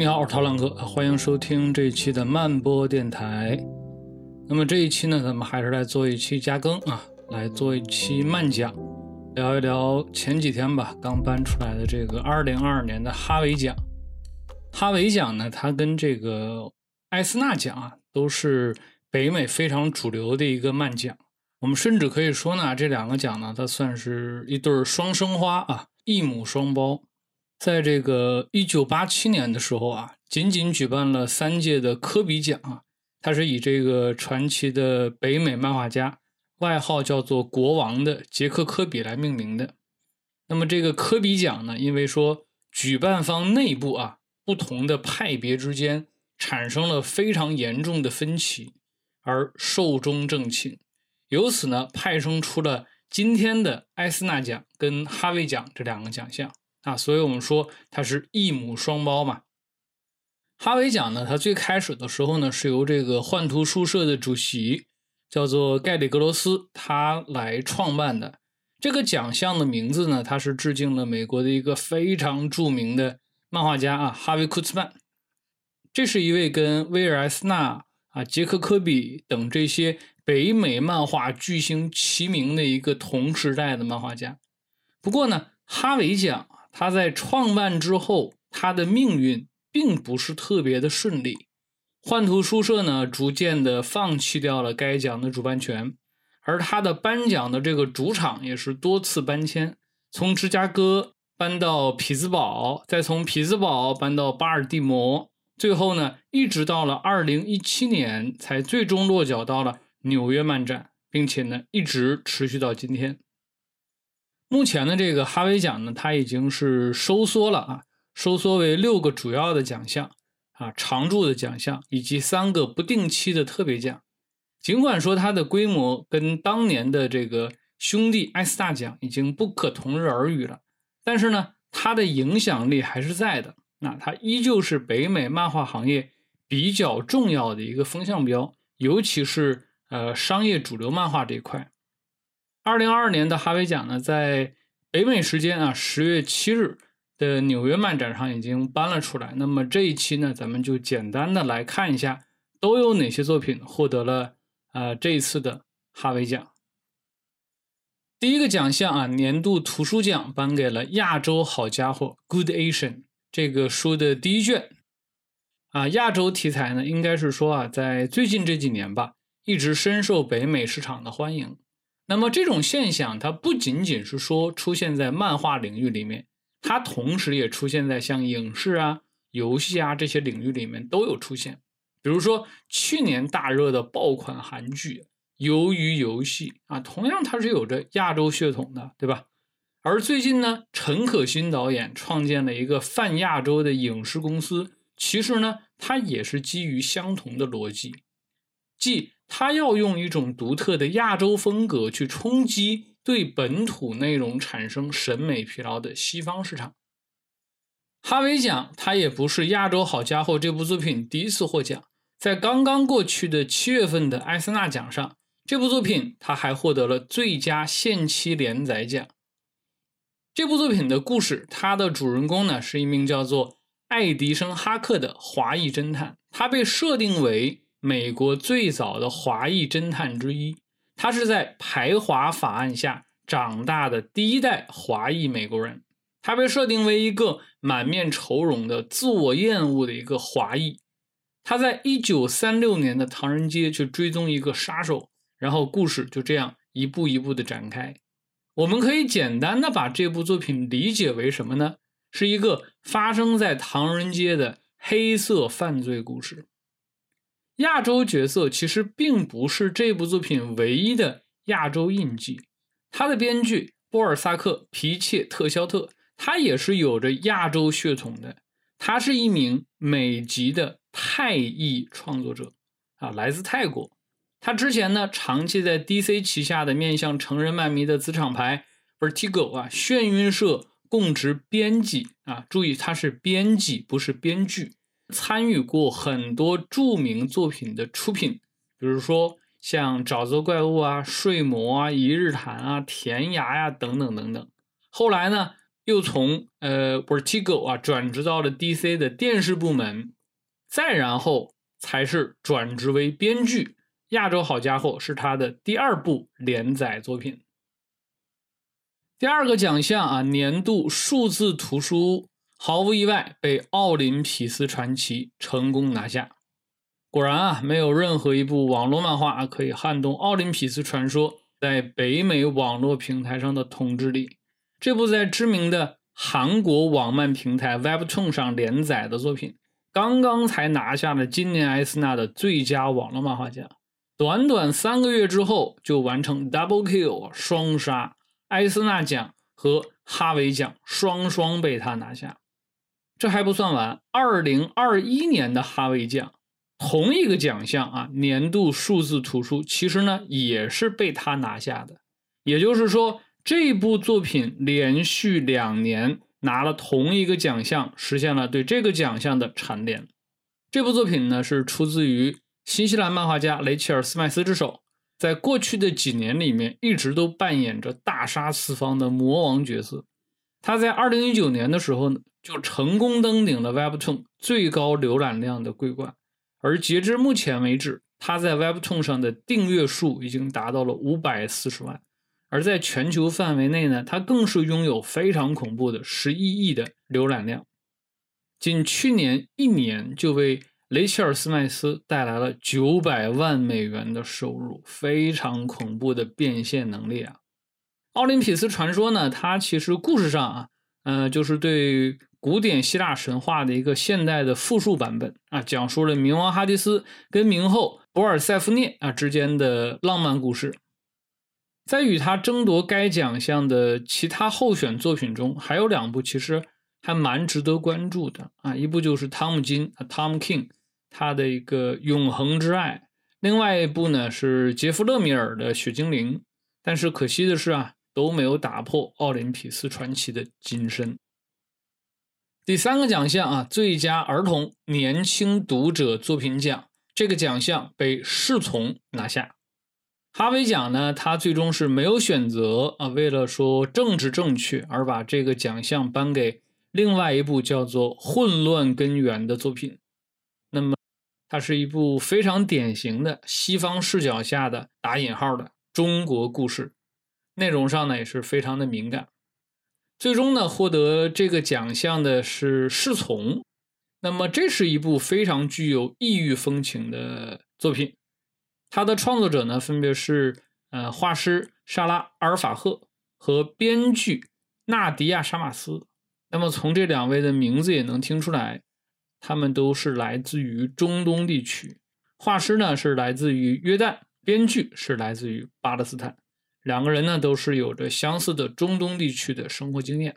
你好，我是陶朗哥，欢迎收听这一期的慢播电台。那么这一期呢，咱们还是来做一期加更啊，来做一期慢讲，聊一聊前几天吧刚颁出来的这个二零二二年的哈维奖。哈维奖呢，它跟这个艾斯纳奖啊，都是北美非常主流的一个慢奖。我们甚至可以说呢，这两个奖呢，它算是一对双生花啊，一母双胞。在这个一九八七年的时候啊，仅仅举办了三届的科比奖啊，它是以这个传奇的北美漫画家，外号叫做“国王”的杰克·科比来命名的。那么这个科比奖呢，因为说举办方内部啊，不同的派别之间产生了非常严重的分歧，而寿终正寝。由此呢，派生出了今天的艾斯纳奖跟哈维奖这两个奖项啊，所以我们说它是一母双胞嘛。哈维奖呢，它最开始的时候呢，是由这个幻图书社的主席叫做盖里格罗斯他来创办的。这个奖项的名字呢，它是致敬了美国的一个非常著名的漫画家啊，哈维库兹曼。这是一位跟威尔·艾斯纳啊、杰克·科比等这些。北美漫画巨星齐名的一个同时代的漫画家。不过呢，哈维奖他在创办之后，他的命运并不是特别的顺利。幻图书社呢，逐渐的放弃掉了该奖的主办权，而他的颁奖的这个主场也是多次搬迁，从芝加哥搬到匹兹堡，再从匹兹堡搬到巴尔的摩，最后呢，一直到了二零一七年，才最终落脚到了。纽约漫展，并且呢一直持续到今天。目前的这个哈维奖呢，它已经是收缩了啊，收缩为六个主要的奖项啊，常驻的奖项以及三个不定期的特别奖。尽管说它的规模跟当年的这个兄弟艾斯大奖已经不可同日而语了，但是呢，它的影响力还是在的。那它依旧是北美漫画行业比较重要的一个风向标，尤其是。呃，商业主流漫画这一块，二零二二年的哈维奖呢，在北美时间啊十月七日的纽约漫展上已经颁了出来。那么这一期呢，咱们就简单的来看一下，都有哪些作品获得了啊这一次的哈维奖。第一个奖项啊，年度图书奖颁给了《亚洲好家伙》Good Asian 这个书的第一卷。啊，亚洲题材呢，应该是说啊，在最近这几年吧。一直深受北美市场的欢迎。那么这种现象，它不仅仅是说出现在漫画领域里面，它同时也出现在像影视啊、游戏啊这些领域里面都有出现。比如说去年大热的爆款韩剧《鱿鱼游戏》啊，同样它是有着亚洲血统的，对吧？而最近呢，陈可辛导演创建了一个泛亚洲的影视公司，其实呢，它也是基于相同的逻辑，即。他要用一种独特的亚洲风格去冲击对本土内容产生审美疲劳的西方市场。哈维奖，他也不是《亚洲好家伙》这部作品第一次获奖，在刚刚过去的七月份的艾森纳奖上，这部作品他还获得了最佳限期连载奖。这部作品的故事，它的主人公呢是一名叫做爱迪生·哈克的华裔侦探，他被设定为。美国最早的华裔侦探之一，他是在排华法案下长大的第一代华裔美国人。他被设定为一个满面愁容的、自我厌恶的一个华裔。他在一九三六年的唐人街去追踪一个杀手，然后故事就这样一步一步的展开。我们可以简单的把这部作品理解为什么呢？是一个发生在唐人街的黑色犯罪故事。亚洲角色其实并不是这部作品唯一的亚洲印记，他的编剧波尔萨克·皮切特肖特，他也是有着亚洲血统的，他是一名美籍的泰裔创作者，啊，来自泰国。他之前呢，长期在 DC 旗下的面向成人漫迷的子厂牌 Vertigo 啊，眩晕社供职编辑啊，注意他是编辑，不是编剧。参与过很多著名作品的出品，比如说像《沼泽怪物》啊、《睡魔》啊、《一日谈》啊、《甜芽》呀等等等等。后来呢，又从呃 Vertigo 啊转职到了 DC 的电视部门，再然后才是转职为编剧。《亚洲好家伙》是他的第二部连载作品。第二个奖项啊，年度数字图书，毫无意外被《奥林匹斯传奇》成功拿下。果然啊，没有任何一部网络漫画可以撼动《奥林匹斯传说》在北美网络平台上的统治力。这部在知名的韩国网漫平台 Webtoon 上连载的作品，刚刚才拿下了今年艾斯纳的最佳网络漫画奖，短短三个月之后就完成 Double Kill 双杀，艾斯纳奖和哈维奖双双被他拿下。这还不算完，二零二一年的哈维奖同一个奖项啊，年度数字图书，其实呢也是被他拿下的，也就是说。这部作品连续两年拿了同一个奖项，实现了对这个奖项的蝉联。这部作品呢是出自于新西兰漫画家雷切尔·斯麦斯之手，在过去的几年里面一直都扮演着大杀四方的魔王角色。他在二零一九年的时候呢，就成功登顶了 Webtoon 最高浏览量的桂冠，而截至目前为止，他在 Webtoon 上的订阅数已经达到了五百四十万。而在全球范围内呢，它更是拥有非常恐怖的十一亿的浏览量，仅去年一年就为雷切尔·斯麦斯带来了九百万美元的收入，非常恐怖的变现能力啊！奥林匹斯传说呢，它其实故事上啊，呃，就是对古典希腊神话的一个现代的复述版本啊，讲述了冥王哈迪斯跟冥后博尔塞夫涅啊之间的浪漫故事。在与他争夺该奖项的其他候选作品中，还有两部其实还蛮值得关注的啊，一部就是汤姆金啊，Tom King 他的一个《永恒之爱》，另外一部呢是杰夫勒米尔的《雪精灵》。但是可惜的是啊，都没有打破奥林匹斯传奇的金身。第三个奖项啊，最佳儿童年轻读者作品奖，这个奖项被侍从拿下。哈维奖呢，他最终是没有选择啊，为了说政治正确而把这个奖项颁给另外一部叫做《混乱根源》的作品。那么，它是一部非常典型的西方视角下的打引号的中国故事，内容上呢也是非常的敏感。最终呢，获得这个奖项的是《侍从》。那么，这是一部非常具有异域风情的作品。它的创作者呢，分别是呃画师莎拉·阿尔法赫和编剧纳迪亚·沙马斯。那么从这两位的名字也能听出来，他们都是来自于中东地区。画师呢是来自于约旦，编剧是来自于巴勒斯坦。两个人呢都是有着相似的中东地区的生活经验。《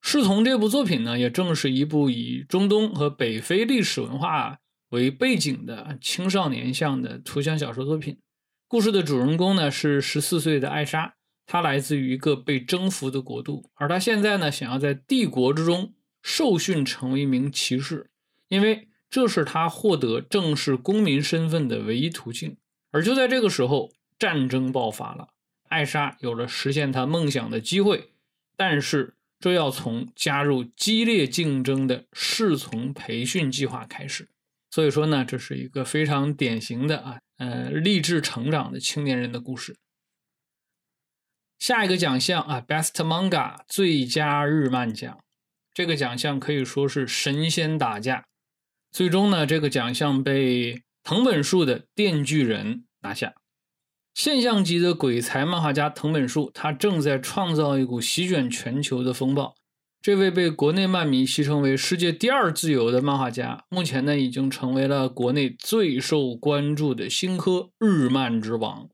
侍从》这部作品呢，也正是一部以中东和北非历史文化。为背景的青少年向的图像小说作品，故事的主人公呢是十四岁的艾莎，她来自于一个被征服的国度，而她现在呢想要在帝国之中受训成为一名骑士，因为这是她获得正式公民身份的唯一途径。而就在这个时候，战争爆发了，艾莎有了实现她梦想的机会，但是这要从加入激烈竞争的侍从培训计划开始。所以说呢，这是一个非常典型的啊，呃，励志成长的青年人的故事。下一个奖项啊，Best Manga 最佳日漫奖，这个奖项可以说是神仙打架。最终呢，这个奖项被藤本树的《电锯人》拿下。现象级的鬼才漫画家藤本树，他正在创造一股席卷全球的风暴。这位被国内漫迷戏称为“世界第二自由”的漫画家，目前呢已经成为了国内最受关注的新科日漫之王。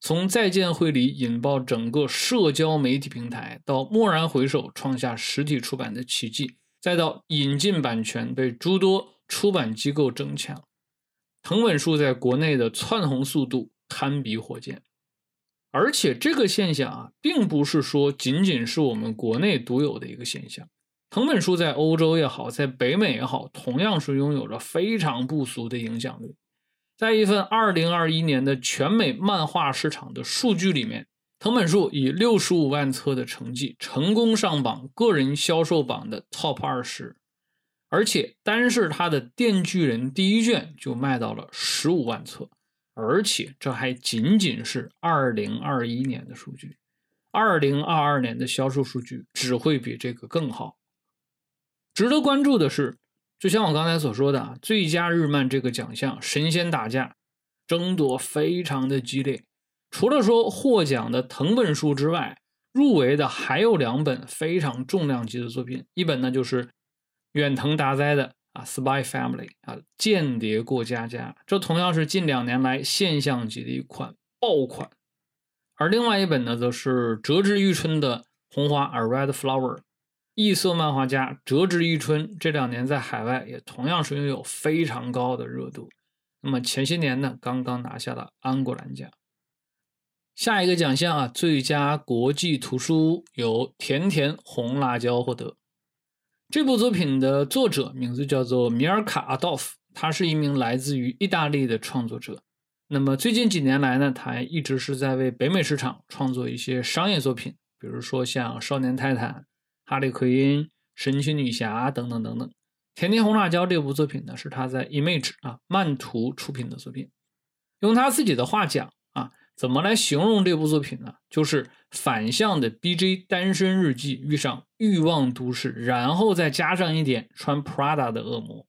从再见会里引爆整个社交媒体平台，到蓦然回首创下实体出版的奇迹，再到引进版权被诸多出版机构争抢，藤本树在国内的窜红速度堪比火箭。而且这个现象啊，并不是说仅仅是我们国内独有的一个现象。藤本树在欧洲也好，在北美也好，同样是拥有着非常不俗的影响力。在一份2021年的全美漫画市场的数据里面，藤本树以六十五万册的成绩成功上榜个人销售榜的 Top 二十，而且单是他的《电锯人》第一卷就卖到了十五万册，而且这还仅仅是二零二一年的数据，二零二二年的销售数据只会比这个更好。值得关注的是，就像我刚才所说的啊，最佳日漫这个奖项神仙打架，争夺非常的激烈。除了说获奖的藤本树之外，入围的还有两本非常重量级的作品，一本呢就是远藤达哉的啊《Spy Family》啊《间谍过家家》，这同样是近两年来现象级的一款爆款；而另外一本呢，则是折枝玉春的《红花》《A Red Flower》，异色漫画家折枝玉春这两年在海外也同样是拥有非常高的热度。那么前些年呢，刚刚拿下了安果兰奖。下一个奖项啊，最佳国际图书由甜甜红辣椒获得。这部作品的作者名字叫做米尔卡阿道夫，他是一名来自于意大利的创作者。那么最近几年来呢，他一直是在为北美市场创作一些商业作品，比如说像《少年泰坦》《哈利奎因》《神奇女侠》等等等等。甜甜红辣椒这部作品呢，是他在 Image 啊漫图出品的作品。用他自己的话讲。怎么来形容这部作品呢？就是反向的 B.J. 单身日记遇上欲望都市，然后再加上一点穿 Prada 的恶魔，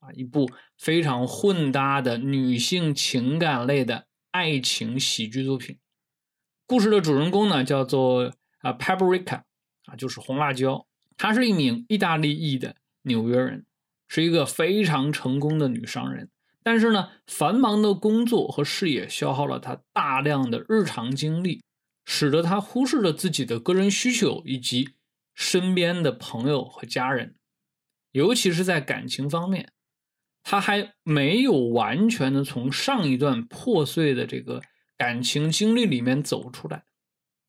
啊，一部非常混搭的女性情感类的爱情喜剧作品。故事的主人公呢，叫做啊 Paprika，啊，就是红辣椒。她是一名意大利裔的纽约人，是一个非常成功的女商人。但是呢，繁忙的工作和事业消耗了他大量的日常精力，使得他忽视了自己的个人需求以及身边的朋友和家人，尤其是在感情方面，他还没有完全的从上一段破碎的这个感情经历里面走出来。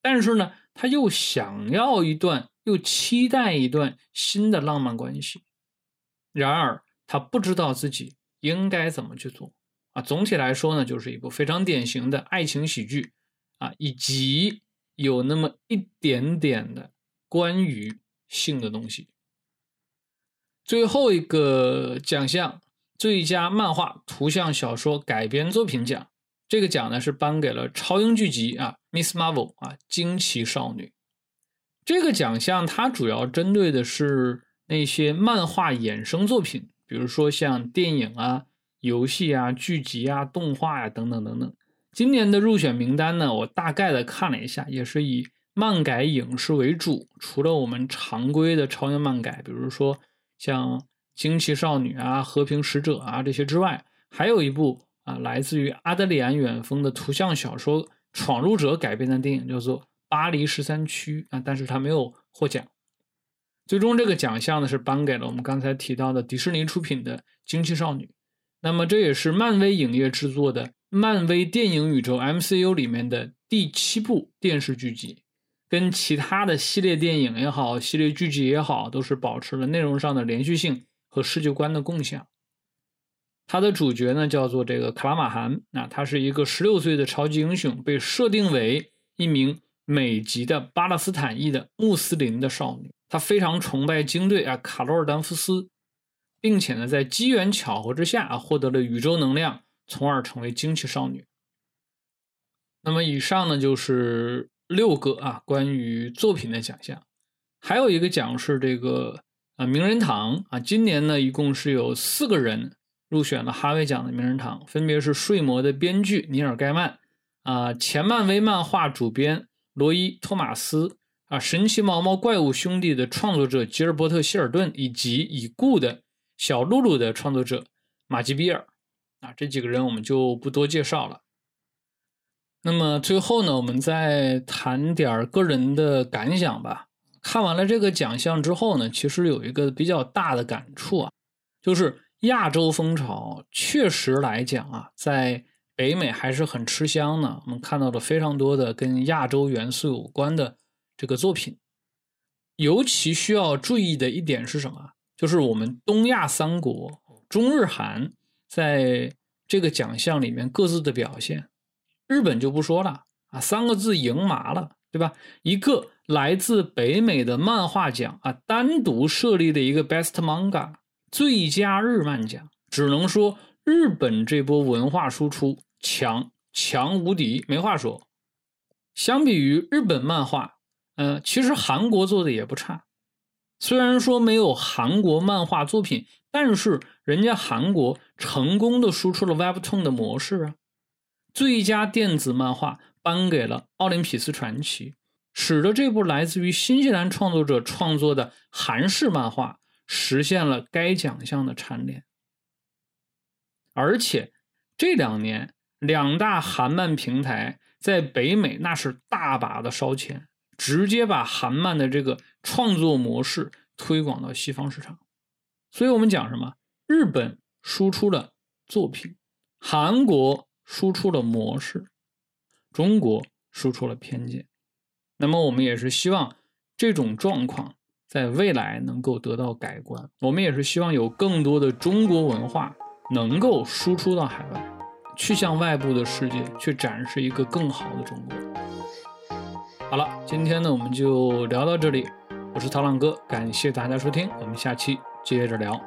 但是呢，他又想要一段，又期待一段新的浪漫关系。然而，他不知道自己。应该怎么去做啊？总体来说呢，就是一部非常典型的爱情喜剧啊，以及有那么一点点的关于性的东西。最后一个奖项，最佳漫画图像小说改编作品奖，这个奖呢是颁给了超英剧集啊，《Miss Marvel》啊，《惊奇少女》。这个奖项它主要针对的是那些漫画衍生作品。比如说像电影啊、游戏啊、剧集啊、动画呀等等等等。今年的入选名单呢，我大概的看了一下，也是以漫改影视为主。除了我们常规的超英漫改，比如说像《惊奇少女》啊、《和平使者》啊这些之外，还有一部啊来自于阿德里安远峰的图像小说《闯入者》改编的电影，叫做《巴黎十三区》啊，但是它没有获奖。最终，这个奖项呢是颁给了我们刚才提到的迪士尼出品的《惊奇少女》。那么，这也是漫威影业制作的漫威电影宇宙 MCU 里面的第七部电视剧集，跟其他的系列电影也好、系列剧集也好，都是保持了内容上的连续性和世界观的共享。它的主角呢叫做这个卡拉马罕，那他是一个十六岁的超级英雄，被设定为一名美籍的巴勒斯坦裔的穆斯林的少女。她非常崇拜精队啊，卡罗尔丹夫斯，并且呢，在机缘巧合之下啊，获得了宇宙能量，从而成为惊奇少女。那么以上呢，就是六个啊关于作品的奖项，还有一个奖是这个啊名人堂啊，今年呢一共是有四个人入选了哈维奖的名人堂，分别是《睡魔》的编剧尼尔盖曼啊，前漫威漫画主编罗伊托马斯。啊！神奇毛毛怪物兄弟的创作者吉尔伯特希尔顿，以及已故的小露露的创作者马吉比尔，啊，这几个人我们就不多介绍了。那么最后呢，我们再谈点个人的感想吧。看完了这个奖项之后呢，其实有一个比较大的感触啊，就是亚洲风潮确实来讲啊，在北美还是很吃香的。我们看到了非常多的跟亚洲元素有关的。这个作品尤其需要注意的一点是什么？就是我们东亚三国中日韩在这个奖项里面各自的表现。日本就不说了啊，三个字赢麻了，对吧？一个来自北美的漫画奖啊，单独设立的一个 Best Manga 最佳日漫奖，只能说日本这波文化输出强强无敌，没话说。相比于日本漫画，嗯，其实韩国做的也不差。虽然说没有韩国漫画作品，但是人家韩国成功的输出了 Webtoon 的模式啊。最佳电子漫画颁给了《奥林匹斯传奇》，使得这部来自于新西兰创作者创作的韩式漫画实现了该奖项的蝉联。而且这两年，两大韩漫平台。在北美那是大把的烧钱，直接把韩漫的这个创作模式推广到西方市场。所以我们讲什么？日本输出了作品，韩国输出了模式，中国输出了偏见。那么我们也是希望这种状况在未来能够得到改观。我们也是希望有更多的中国文化能够输出到海外。去向外部的世界，去展示一个更好的中国。好了，今天呢，我们就聊到这里。我是涛浪哥，感谢大家收听，我们下期接着聊。